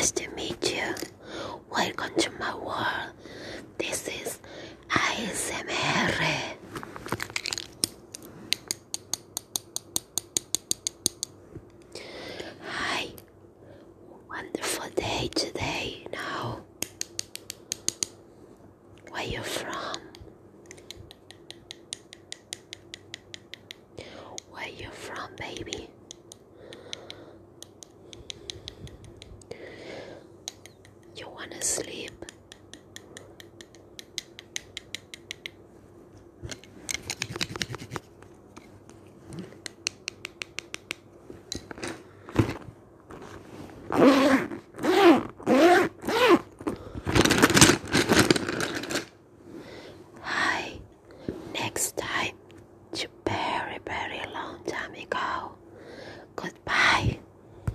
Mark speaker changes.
Speaker 1: Nice to meet you. Welcome to my world. This is ASMR. Hi. Wonderful day today. Now, where you from? Where you from, baby? You wanna sleep?